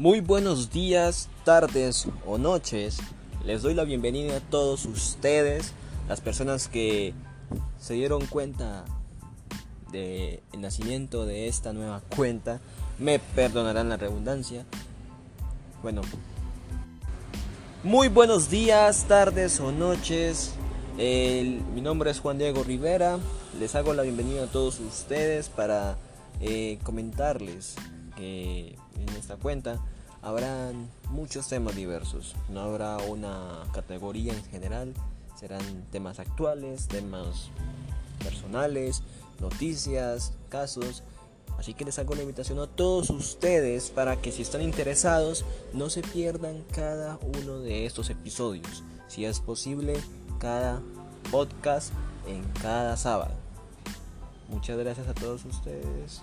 Muy buenos días, tardes o noches. Les doy la bienvenida a todos ustedes, las personas que se dieron cuenta del nacimiento de esta nueva cuenta. Me perdonarán la redundancia. Bueno, muy buenos días, tardes o noches. mi nombre es Juan Diego Rivera. Les hago la bienvenida a todos ustedes para eh, comentarles que en esta cuenta habrán muchos temas diversos. No habrá una categoría en general. Serán temas actuales, temas personales, noticias, casos Así que les hago la invitación a todos ustedes para que si están interesados no se pierdan cada uno de estos episodios. Si es posible, cada podcast en cada sábado. Muchas gracias a todos ustedes.